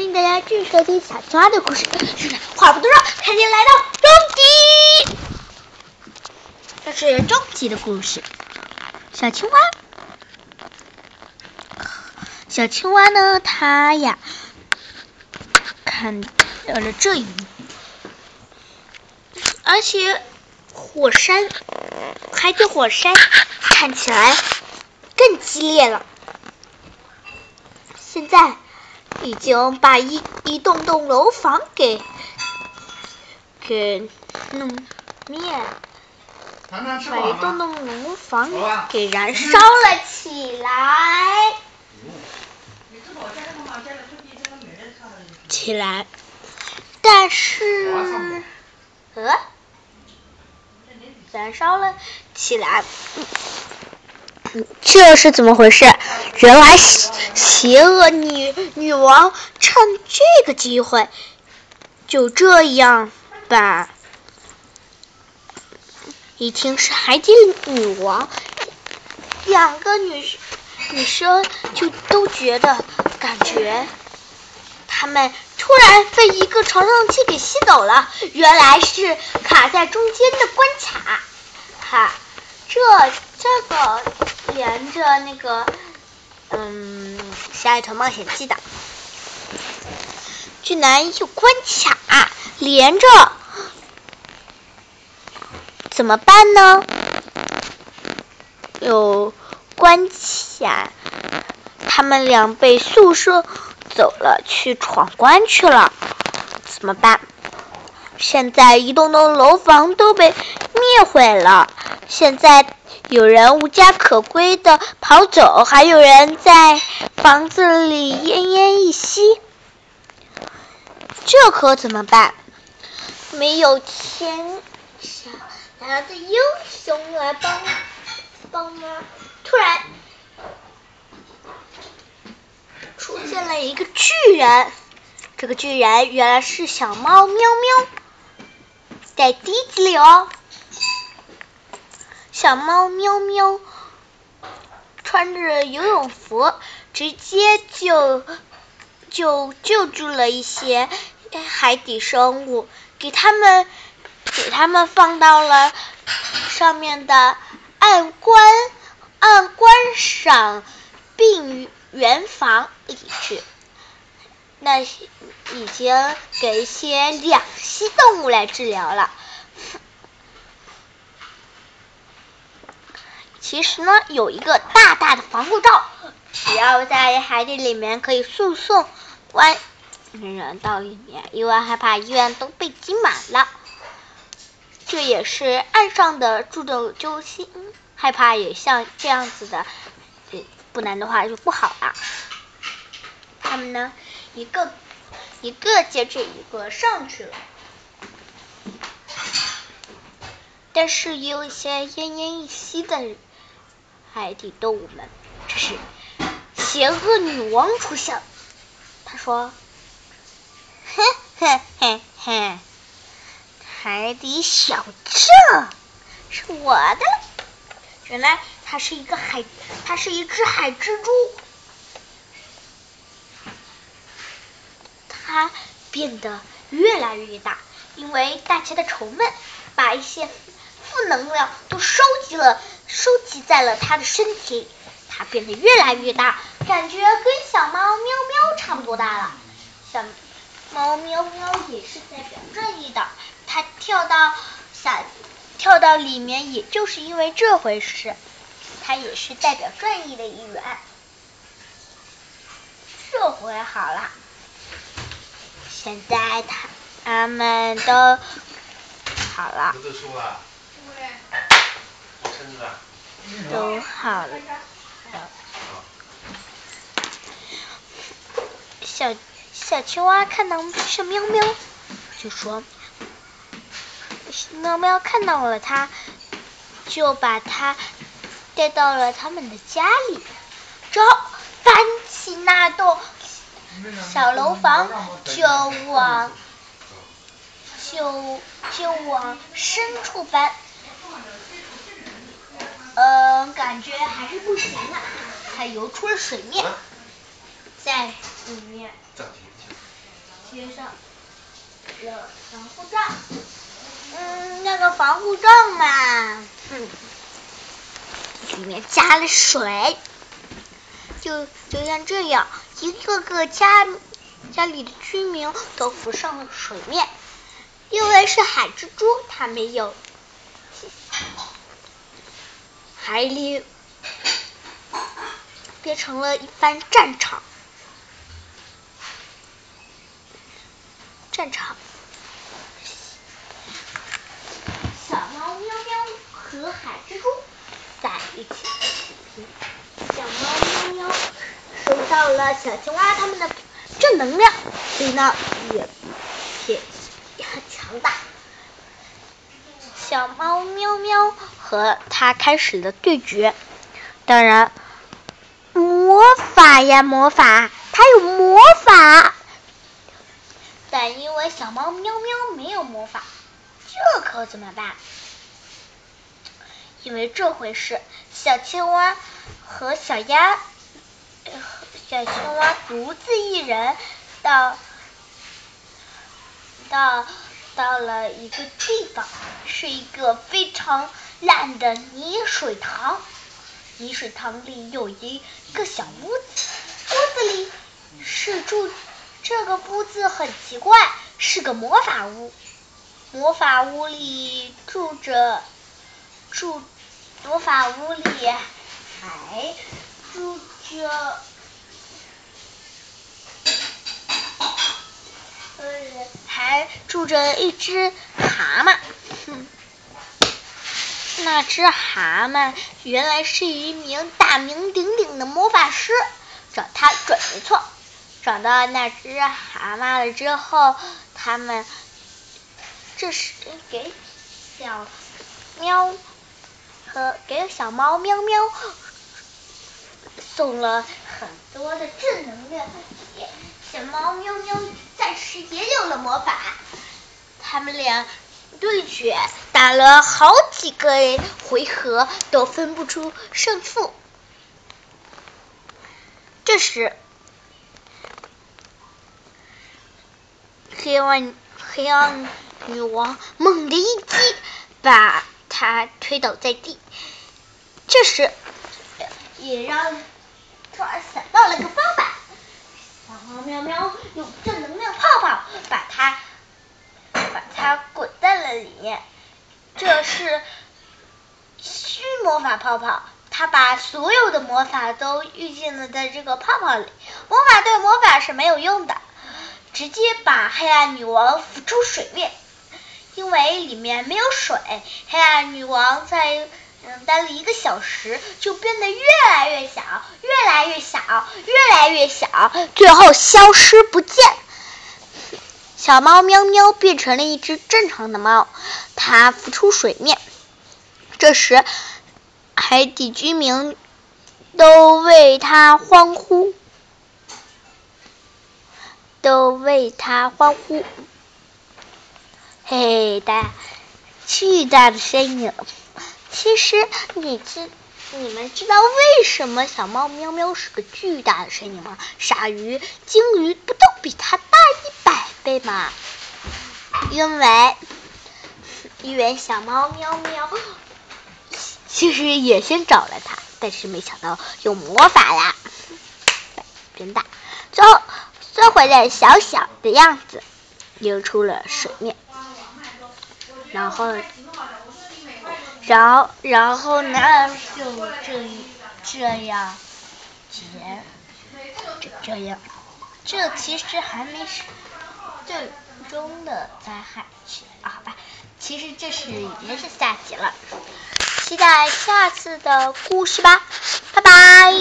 欢迎大家继续收听小青蛙的故事。话不多说，赶紧来到终极。这是终极的故事。小青蛙，小青蛙呢？它呀，看到了这一幕，而且火山，海底火山看起来更激烈了。现在已经把一一栋栋楼房给给弄灭了，把一栋栋楼房给燃烧了起来。起来，但是，呃，燃烧了起来。这是怎么回事？原来邪邪恶女女王趁这个机会，就这样把，一听是海底女王，两个女女生就都觉得感觉，他们突然被一个传送器给吸走了，原来是卡在中间的关卡，哈，这这个。连着那个，嗯，《下一头冒险记》的，居然有关卡连着，怎么办呢？有关卡，他们俩被宿舍走了，去闯关去了，怎么办？现在一栋栋楼房都被灭毁了，现在。有人无家可归的跑走，还有人在房子里奄奄一息，这可怎么办？没有天下来的英雄来帮帮忙。突然出现了一个巨人，这个巨人原来是小猫喵喵，在地子里哦。小猫喵喵穿着游泳服，直接就就救助了一些海底生物，给他们给他们放到了上面的暗观暗观赏病原房里去。那已经给一些两栖动物来治疗了。其实呢，有一个大大的防护罩，只要在海底里面可以速送关人到里面，因为害怕医院都被挤满了。这也是岸上的住的救星，害怕也像这样子的，不然的话就不好了。他们呢，一个一个接着一个上去了，但是也有一些奄奄一息的。海底动物们，这时，邪恶女王出现了。她说：“嘿嘿嘿嘿，海底小镇是我的。原来它是一个海，它是一只海蜘蛛。它变得越来越大，因为大家的仇恨把一些负能量都收集了。”收集在了他的身体，他变得越来越大，感觉跟小猫喵喵差不多大了。小猫喵喵也是代表正义的，它跳到小跳到里面，也就是因为这回事，它也是代表正义的一员。这回好了，现在他他们都好了。都好了。小小青蛙看到是喵喵，就说：“喵喵看到了它，就把它带到了他们的家里，之后搬起那栋小楼房，就往就就往深处搬。”嗯，感觉还是不行啊，它游出了水面，在里面贴上了防护罩。嗯，那个防护罩嘛，嗯，里面加了水，就就像这样，一个个家家里的居民都浮上了水面。因为是海蜘蛛，它没有海里变成了一番战场。战场，小猫喵喵和海蜘蛛在一起。小猫喵喵收到了小青蛙他们的正能量，所以呢也也也很强大。小猫喵喵和他开始了对决。当然，魔法呀魔法，他有魔法。但因为小猫喵喵没有魔法，这可怎么办？因为这回事，小青蛙和小鸭，小青蛙独自一人到到到了一个地方，是一个非常烂的泥水塘。泥水塘里有一个小屋子，屋子里是住。这个屋子很奇怪，是个魔法屋。魔法屋里住着住，魔法屋里还住着，还住着一只蛤蟆。那只蛤蟆原来是一名大名鼎鼎的魔法师，找他准没错。找到那只蛤蟆了之后，他们这时给小喵和给小猫喵喵送了很多的正能量。小猫喵喵暂时也有了魔法，他们俩对决打了好几个回合，都分不出胜负。这时。黑暗黑暗女王猛地一击，把他推倒在地。这时，也让突然想到了个方法：小猫喵喵用正能量泡泡把它把它滚在了里面。这是虚魔法泡泡，它把所有的魔法都预进了在这个泡泡里。魔法对魔法是没有用的。直接把黑暗女王浮出水面，因为里面没有水。黑暗女王在嗯待了一个小时，就变得越来越小，越来越小，越来越小，最后消失不见。小猫喵喵变成了一只正常的猫，它浮出水面。这时，海底居民都为它欢呼。都为他欢呼，嘿哒！巨大的身影。其实你知你们知道为什么小猫喵喵是个巨大的身影吗？鲨鱼、鲸鱼不都比它大一对吗？因为因为小猫喵喵 其实也先找了它，但是没想到用魔法啦，变大，最后。缩回来小小的样子，游出了水面，然后，然后，然后呢？就这这样结，就这样。这其实还没最终的灾害，好吧？其实这是已经是下集了，期待下次的故事吧，拜拜。